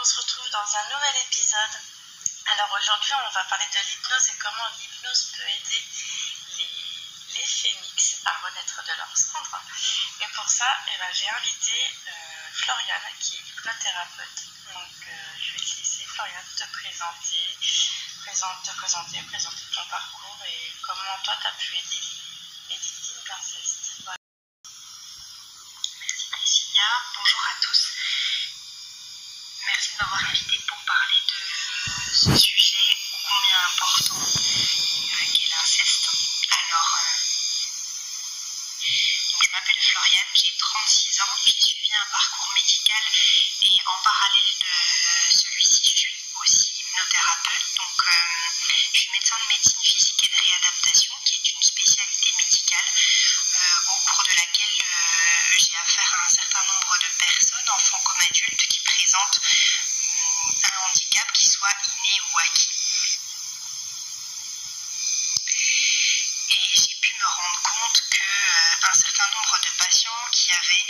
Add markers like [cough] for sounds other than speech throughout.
On se retrouve dans un nouvel épisode. Alors aujourd'hui, on va parler de l'hypnose et comment l'hypnose peut aider les, les, phénix à renaître de leur cendre. Et pour ça, eh ben, j'ai invité euh, Floriane qui est hypnothérapeute. Donc euh, je vais te laisser, Floriane, te présenter, présente, te présenter, présenter ton parcours et comment toi tu as pu aider les, les victimes d'inceste. Voilà. Merci bonjour à tous. Merci de m'avoir invité pour parler de ce sujet combien important euh, qu'est l'inceste. Alors, euh, je m'appelle Floriane, j'ai 36 ans, j'ai suivi un parcours médical et en parallèle de celui-ci, je suis aussi hypnothérapeute. Donc, euh, je suis médecin de médecine qui avaient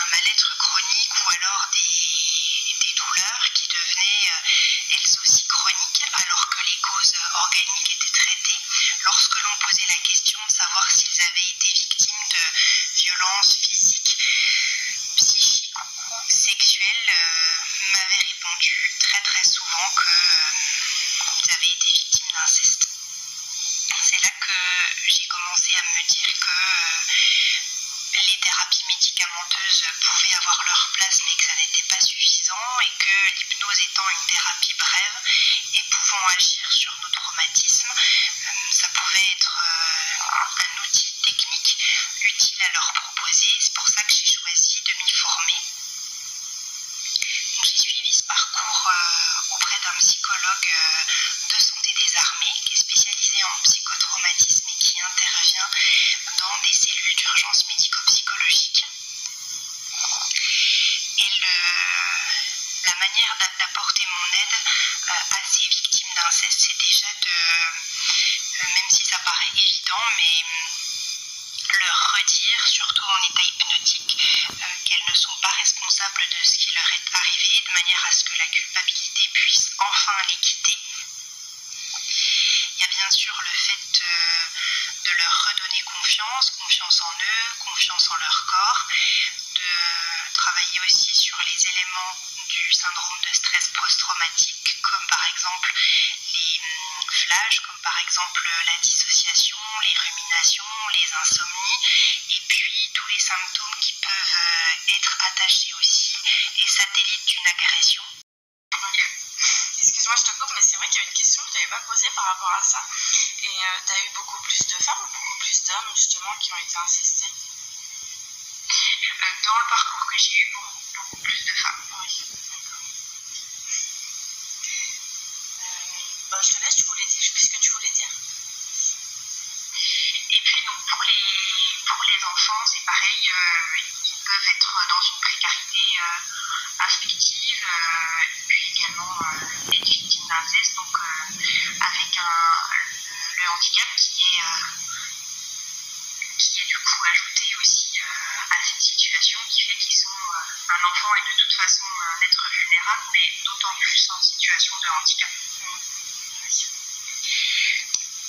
un mal-être chronique ou alors des, des, douleurs qui devenaient elles aussi chroniques alors que les causes organiques étaient traitées, lorsque l'on posait la question de savoir s'ils avaient été victimes de violences brève et pouvant agir sur nos traumatismes, enfin les. Il y a bien sûr le fait de, de leur redonner confiance, confiance en eux, confiance en leur corps, de travailler aussi sur les éléments du syndrome de stress post-traumatique, comme par exemple les flashs, comme par exemple la dissociation, les ruminations, les insomnies, et puis tous les symptômes qui peuvent être attachés aussi et satellites d'une agression. Excuse-moi, je te coupe, mais c'est vrai qu'il y a pas posée par rapport à ça. Et euh, tu as eu beaucoup plus de femmes ou beaucoup plus d'hommes, justement, qui ont été incestés euh, Dans le parcours que j'ai eu, beaucoup, beaucoup plus de femmes. Oui. Bon, je te laisse, tu voulais dire, je sais ce que tu voulais dire? Et puis, donc, pour les, pour les enfants, c'est pareil, ils peuvent être dans une précarité affective, un enfant est de toute façon un être vulnérable, mais d'autant plus en situation de handicap.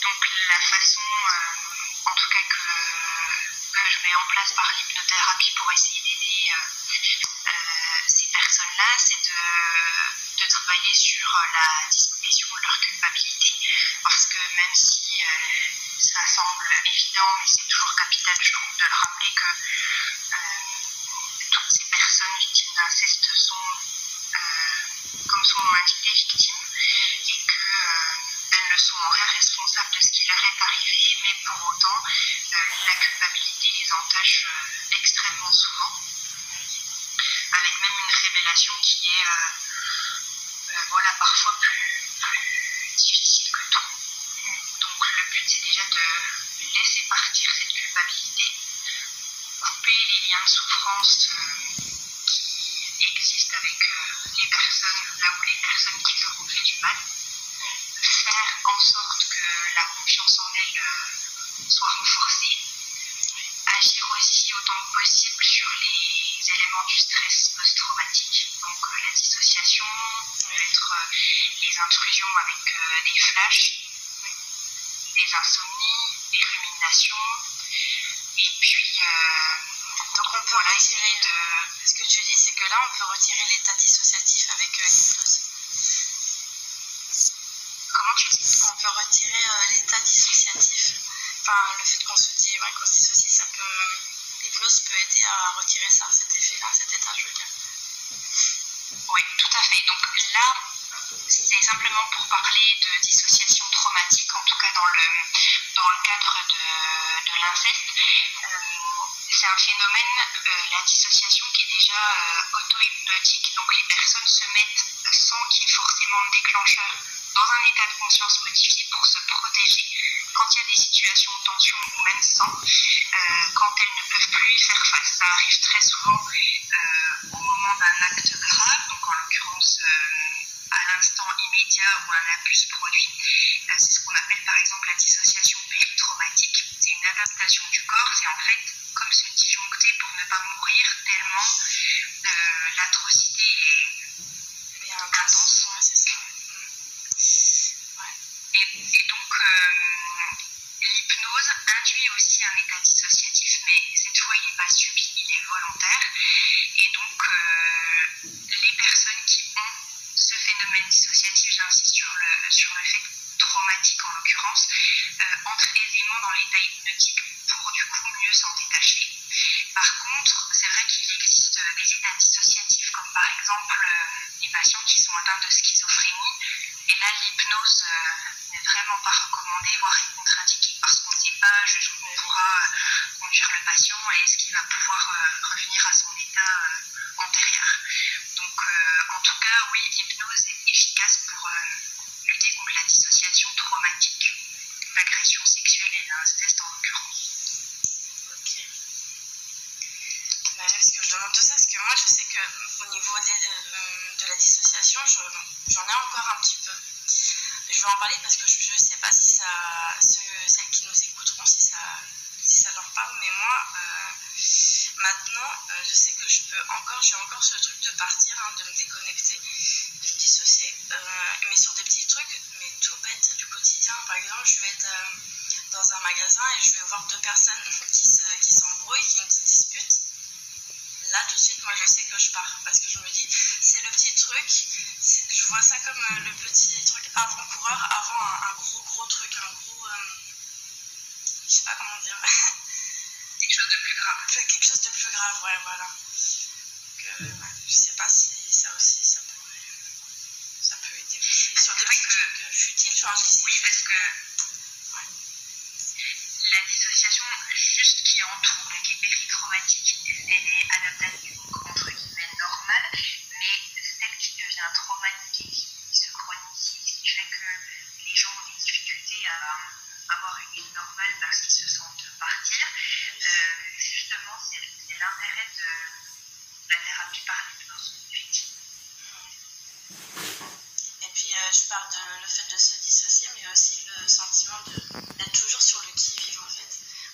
Donc la façon, euh, en tout cas que, je mets en place par l'hypnothérapie pour essayer d'aider euh, euh, ces personnes-là, c'est de, travailler sur la disparition de leur culpabilité, parce que même si ça semble évident, mais c'est toujours capital, je trouve, de le rappeler que personnes victimes d'inceste sont, comme son nom l'indique, victimes, et qu'elles ne sont en rien responsables de ce qui leur est arrivé, mais pour autant, euh, la culpabilité les entache euh, extrêmement souvent, avec même une révélation qui est euh, voilà, parfois plus, plus, difficile que tout. Donc le but, c'est déjà de laisser partir cette culpabilité, couper les liens de souffrance la confiance en elles euh, soit renforcée, agir aussi autant que possible sur les éléments du stress post-traumatique donc la dissociation, peut être les intrusions avec des flashs, des insomnies, des ruminations, et puis donc on peut retirer de... Ce que tu dis, c'est que là, on peut retirer l'état dissociatif avec l'hypnose. On peut retirer l'état dissociatif. Enfin, le fait qu'on se dit, ouais, qu'on dissocie, ça peut... L'hypnose peut aider à retirer ça, cet effet-là, cet état, je veux dire. Oui, tout à fait. Donc là, c'est simplement pour parler de dissociation traumatique, en tout cas dans le, cadre de, de l'inceste. c'est un phénomène, la dissociation, qui est déjà auto-hypnotique. Donc les personnes se mettent sans qu'il y ait forcément de déclencheur dans un état de conscience modifié pour se protéger quand il y a des situations de tension ou même sans, quand elles ne peuvent plus y faire face. Ça arrive très souvent au moment d'un acte grave, donc en l'occurrence à l'instant immédiat où un abus se produit. c'est ce qu'on appelle par exemple la dissociation péritraumatique. C'est une adaptation du corps, c'est en fait j'insiste sur le, sur fait traumatique en l'occurrence, entrent aisément dans l'état hypnotique pour du coup mieux s'en détacher. Par contre, c'est vrai qu'il existe des états dissociatifs, comme par exemple les patients qui sont atteints de schizophrénie. Et là, l'hypnose n'est vraiment pas recommandée, voire est contre-indiquée, parce qu'on ne sait pas jusqu'où on pourra conduire le patient et est-ce qu'il va pouvoir revenir à son état l'inceste en l'occurrence. Ok. Bah, parce que je demande tout ça, parce que moi je sais qu'au niveau de, de, la dissociation, j'en ai encore un petit peu. Je vais en parler parce que je ne sais pas si ça, celles qui nous écouteront, si ça, si ça leur parle, mais moi, euh, maintenant, euh, je sais que je peux encore, j'ai encore ce truc de partir, hein, de me déconnecter, de me dissocier, euh, mais sur des petits trucs, mais tout bête du quotidien. Par exemple, je vais être dans un magasin et je vais voir deux personnes qui s'embrouillent, qui, qui se disputent. Là, tout de suite, moi, je sais que je pars parce que je me dis, c'est le petit truc, je vois ça comme le petit truc avant-coureur, avant un, un, gros, gros truc, un gros. je sais pas comment dire. [laughs] quelque chose de plus grave. Quelque chose de plus grave, ouais, voilà. Donc, euh, ouais, je sais pas si ça aussi, ça pourrait. Ça peut aider aussi. Sur des petits que... trucs futiles, genre, je dis Oui, parce que. Juste qui entoure, qui est péritraumatique, elle est adaptative, entre guillemets, normale, mais celle qui devient traumatique, qui se chronifie, ce qui fait que les gens ont des difficultés à avoir une vie normale parce qu'ils se sentent partir, euh, justement, c'est l'intérêt de la thérapie par l'hypnose, effectivement. Et puis, euh, je parle de le fait de se dissocier, mais aussi le sentiment d'être toujours sur le fait.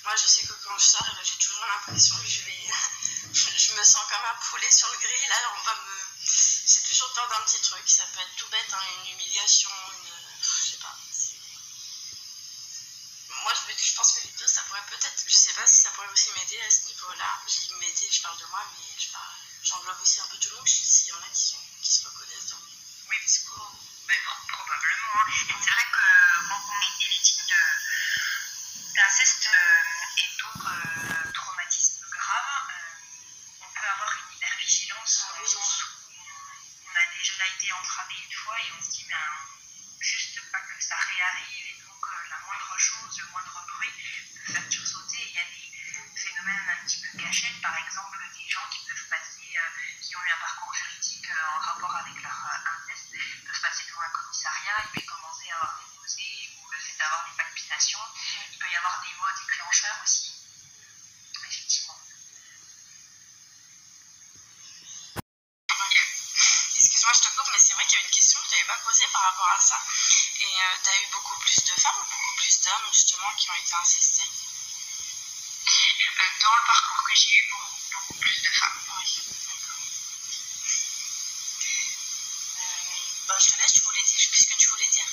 Moi, je sais que quand je sors, j'ai toujours l'impression que je vais. [laughs] je me sens comme un poulet sur le grill. Là, on va me. J'ai toujours peur d'un petit truc. Ça peut être tout bête, hein, une humiliation, une. Je sais pas. Moi, je, je, pense que l'hypnose, ça pourrait peut-être. Je sais pas si ça pourrait aussi m'aider à ce niveau-là. M'aider, je parle de moi, mais je parle... j'englobe aussi un peu tout le monde s'il y en a qui, sont... qui se reconnaissent dans. Parce que. Mais bon, probablement. Hein. C'est vrai que quand on été victime d'inceste euh, et d'autres euh, traumatismes graves, euh, on peut avoir une hypervigilance dans le sens où on a déjà été entravé une fois et on se dit, ben, juste pas que ça réarrive et donc la moindre chose, le moindre bruit peut faire sursauter. Il y a des phénomènes un petit peu gâchettes, par exemple, des gens qui peuvent passer, qui ont eu un parcours juridique en rapport avec leur inceste, peuvent passer devant un commissariat et puis commencer à avoir des nausées ou le fait d'avoir des palpitations. Il peut y avoir des mots déclencheurs aussi. Effectivement. Excuse-moi, je te coupe, mais c'est vrai qu'il y a une question que tu n'avais pas posée par rapport à ça. Et euh, tu as eu beaucoup plus de femmes ou beaucoup plus d'hommes, justement, qui ont été incestés euh, Dans le parcours que j'ai eu, beaucoup, beaucoup plus de femmes. Oui. bah, je te laisse, tu voulais dire, qu'est-ce que tu voulais dire?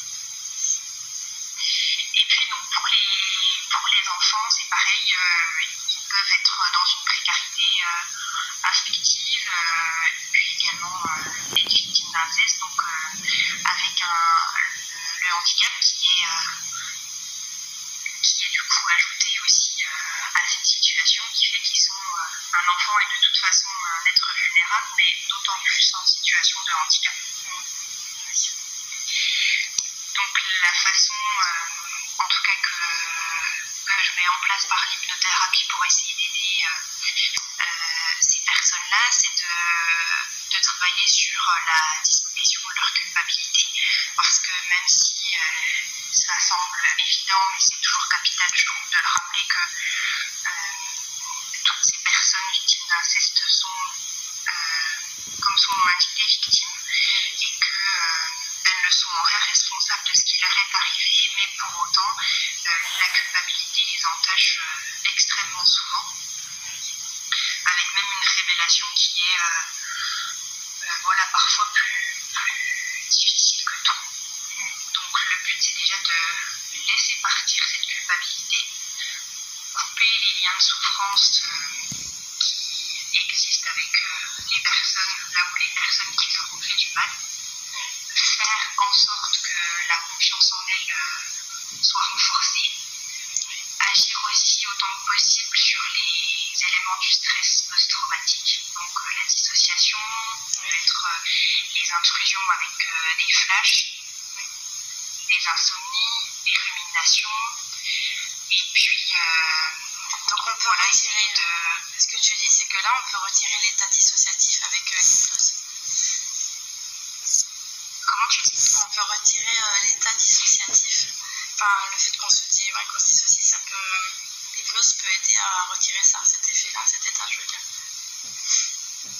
Et puis donc pour les, pour les enfants, c'est pareil, euh, peuvent être dans une précarité euh, affective, euh, et puis également être victimes d'inceste, donc avec un, le, handicap qui est, qui est du coup ajouté aussi à cette situation, qui fait qu'ils sont, un enfant est de toute façon un être vulnérable, mais d'autant plus en situation de handicap. Donc la façon, euh, en tout cas que, mets en place par l'hypnothérapie pour essayer d'aider euh, euh, ces personnes-là, c'est de, travailler sur la disparition de leur culpabilité, parce que même si ça semble évident, mais c'est toujours capital, je trouve, de le rappeler que toutes ces personnes victimes d'inceste sont, comme son nom indiqué, victimes, et qu'elles ne sont en rien responsables de ce qui leur est arrivé, mais pour autant, la culpabilité les entache extrêmement souvent, avec même une révélation qui est voilà, parfois plus, plus difficile que tout. Donc le but, c'est déjà de laisser partir cette culpabilité, couper les liens de souffrance qui existent avec les personnes, là où les personnes qui leur ont fait du mal, faire en sorte que la confiance en elles soit renforcée, agir aussi autant que possible sur les éléments du stress post-traumatique, donc la dissociation, peut être les intrusions avec des flashs, des insomnies, des ruminations, et puis donc on peut retirer de... ce que tu dis c'est que là on peut retirer l'état dissociatif avec euh, l'hypnose comment tu dis on peut retirer euh, l'état dissociatif. Enfin le fait qu'on se dit ouais qu'on se dissocie ça peut l'hypnose peut aider à retirer ça cet effet là cet état je veux dire.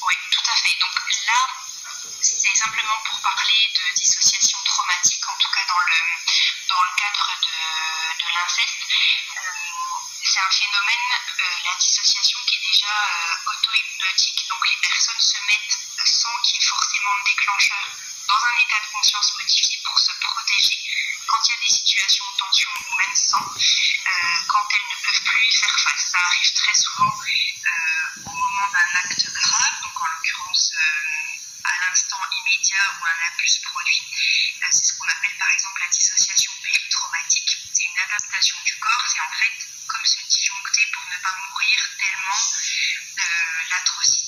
Oui tout à fait. Donc là c'est simplement pour parler de dissociation en tout cas dans le dans le cadre de, de l'inceste c'est un phénomène, euh, la dissociation, qui est déjà euh, auto-hypnotique. Donc les personnes se mettent, sans qu'il y ait forcément de déclencheur, dans un état de conscience modifié pour se protéger quand il y a des situations de tension ou même sans, euh, quand elles ne peuvent plus faire face. Ça arrive très souvent au moment d'un acte grave, donc en l'occurrence à l'instant immédiat où un abus se produit. c'est ce qu'on appelle par exemple la dissociation péritraumatique. C'est une adaptation du corps, c'est en fait comme se disjoncter pour ne pas mourir tellement euh, l'atrocité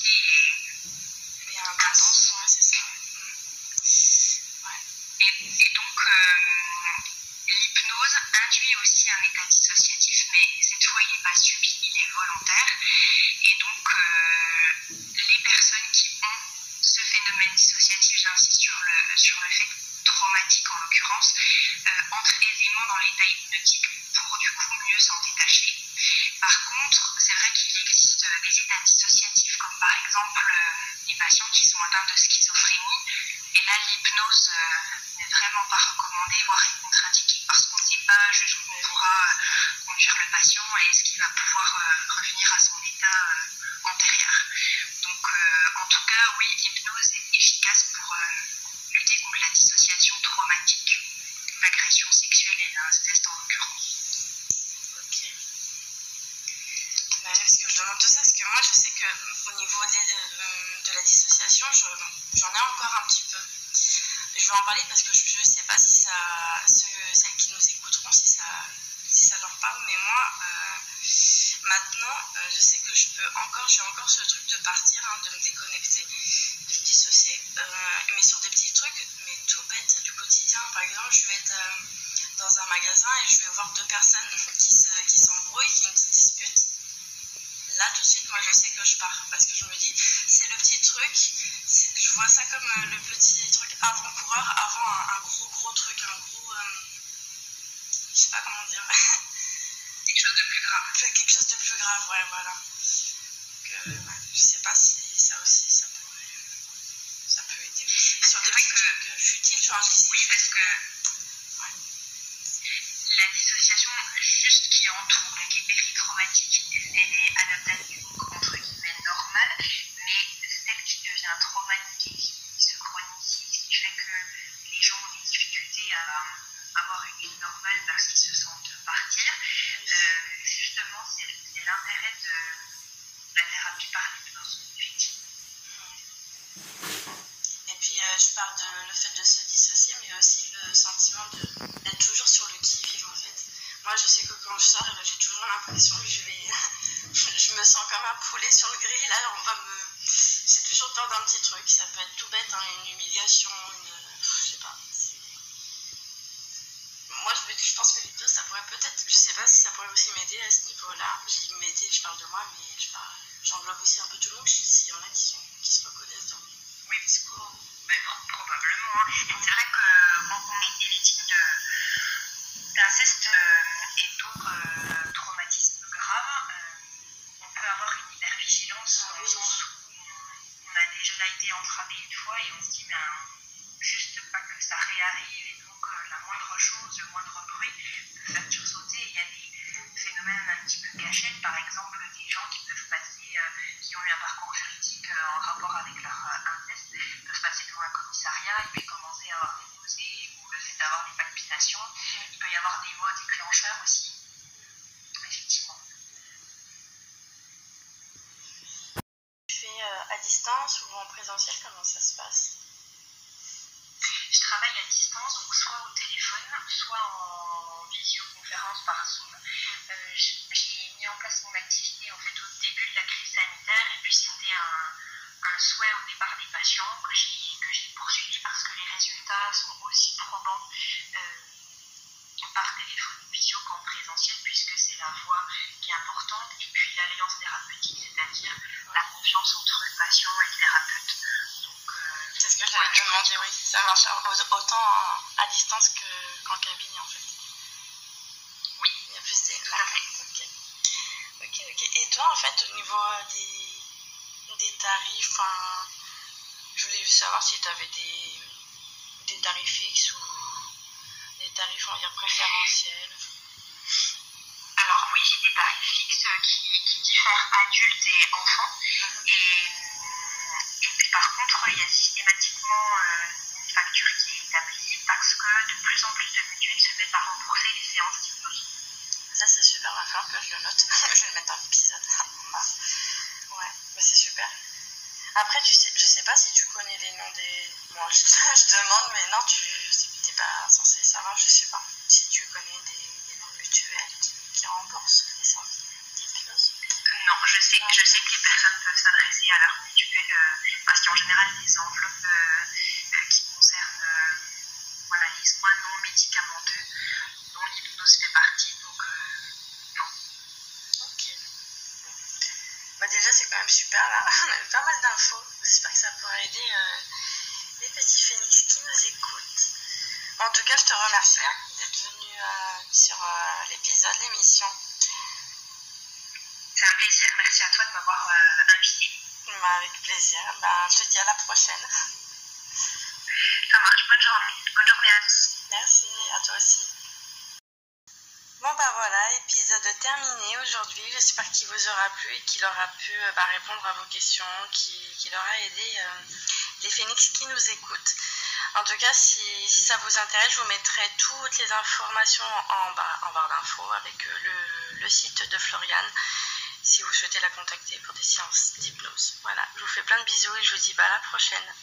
exemple, je vais être dans un magasin et je vais voir deux personnes [laughs] qui s'embrouillent, qui, qui se disputent. Là, tout de suite, moi, je sais que je pars parce que je me dis, c'est le petit truc, je vois ça comme euh, le petit truc avant-coureur, avant un, un, gros, gros truc, un gros. Euh, je sais pas comment dire. [laughs] quelque chose de plus grave. Quelque chose de plus grave, ouais, voilà. Donc, euh, ouais, je sais pas si ça aussi, ça pourrait. Ça peut aider aussi. Sur des petits que... trucs futiles, je dis Oui, parce que la dissociation juste qui entoure, qui est péritraumatique, grill, là, on va me j'ai toujours peur d'un petit truc. Ça peut être tout bête, hein, une humiliation, une. Je sais pas. Moi, je, je pense que les deux, ça pourrait peut-être. Je sais pas si ça pourrait aussi m'aider à ce niveau-là. J'ai m'aider, je parle de moi, mais j'englobe aussi un peu tout le monde s'il y en a qui, se reconnaissent dans. Parce que. Mais probablement. Hein. C'est vrai que quand on est victime d'inceste euh, et d'autres entravé une fois et on se dit, ben, juste pas que ça réarrive et donc euh, la moindre chose, le moindre bruit peut faire sursauter. Il y a des phénomènes un petit peu gâchettes, par exemple, des gens qui peuvent passer, euh, qui ont eu un parcours juridique euh, en rapport avec leur inceste, peuvent passer devant un commissariat et puis commencer à avoir des nausées ou le fait d'avoir des palpitations. Il peut y avoir des mots déclencheurs aussi. Effectivement. à distance ou en présentiel Comment ça se passe Je travaille à distance, donc soit au téléphone, soit en visioconférence par Zoom. Euh, j'ai mis en place mon activité en fait au début de la crise sanitaire et puis c'était un, un, souhait au départ des patients que j'ai poursuivi parce que les résultats sont aussi probants. Euh, par téléphone ou visio qu'en présentiel, puisque c'est la voix qui est importante, et puis l'alliance thérapeutique, c'est-à-dire la confiance entre le patient et le thérapeute. Euh, c'est ce que j'allais te demander, autant à distance qu'en cabinet, en fait. Oui. Il y a plus des... Ok. Ok, ok. Et toi, en fait, au niveau des, des tarifs, je voulais juste savoir si tu avais des, des tarifs fixes ou des tarifs, on va dire, préférentiels Alors oui, j'ai des tarifs fixes qui, qui diffèrent adultes et enfants. Mhm. et, et, puis par contre, il y a systématiquement euh, facture qui est établie parce que de plus en plus de mutuelles se mettent à rembourser les séances d'hypnose. Ça c'est super, il va falloir que je le note. [laughs] je vais le mettre dans l'épisode. [laughs] ouais, mais c'est super. Après, tu sais, je sais pas si tu connais les noms des. [laughs] Je, je demande, mais non, tu n'es pas censé savoir. Je sais pas si tu connais des, noms mutuels qui, qui remboursent les séances d'hypnose. Non, je sais, je sais que les personnes peuvent s'adresser à leur mutuelle euh, parce qu'en général, des enveloppes euh, qui concernent voilà, les soins non médicamenteux, dont l'hypnose fait partie. Donc, Bah déjà, c'est quand même super là. On J'espère que ça pourra aider euh, les petits phénix qui nous écoutent. En tout cas, je te remercie hein, d'être venu euh, sur euh, l'épisode, l'émission. C'est un plaisir. Merci à toi de m'avoir invité. Bah, avec plaisir. Bah, je te dis à la prochaine. Ça marche. Bonne journée. Bonne journée à tous. Merci. À toi aussi. Bon bah voilà, épisode terminé aujourd'hui. J'espère qu'il vous aura plu et qu'il aura pu euh, bah, répondre à vos questions, qu'il aura aidé euh, les phénix qui nous écoutent. En tout cas, si, ça vous intéresse, je vous mettrai toutes les informations en, bas, en barre d'infos avec euh, le, site de Floriane si vous souhaitez la contacter pour des séances d'hypnose. Voilà, je vous fais plein de bisous et je vous dis bah à la prochaine.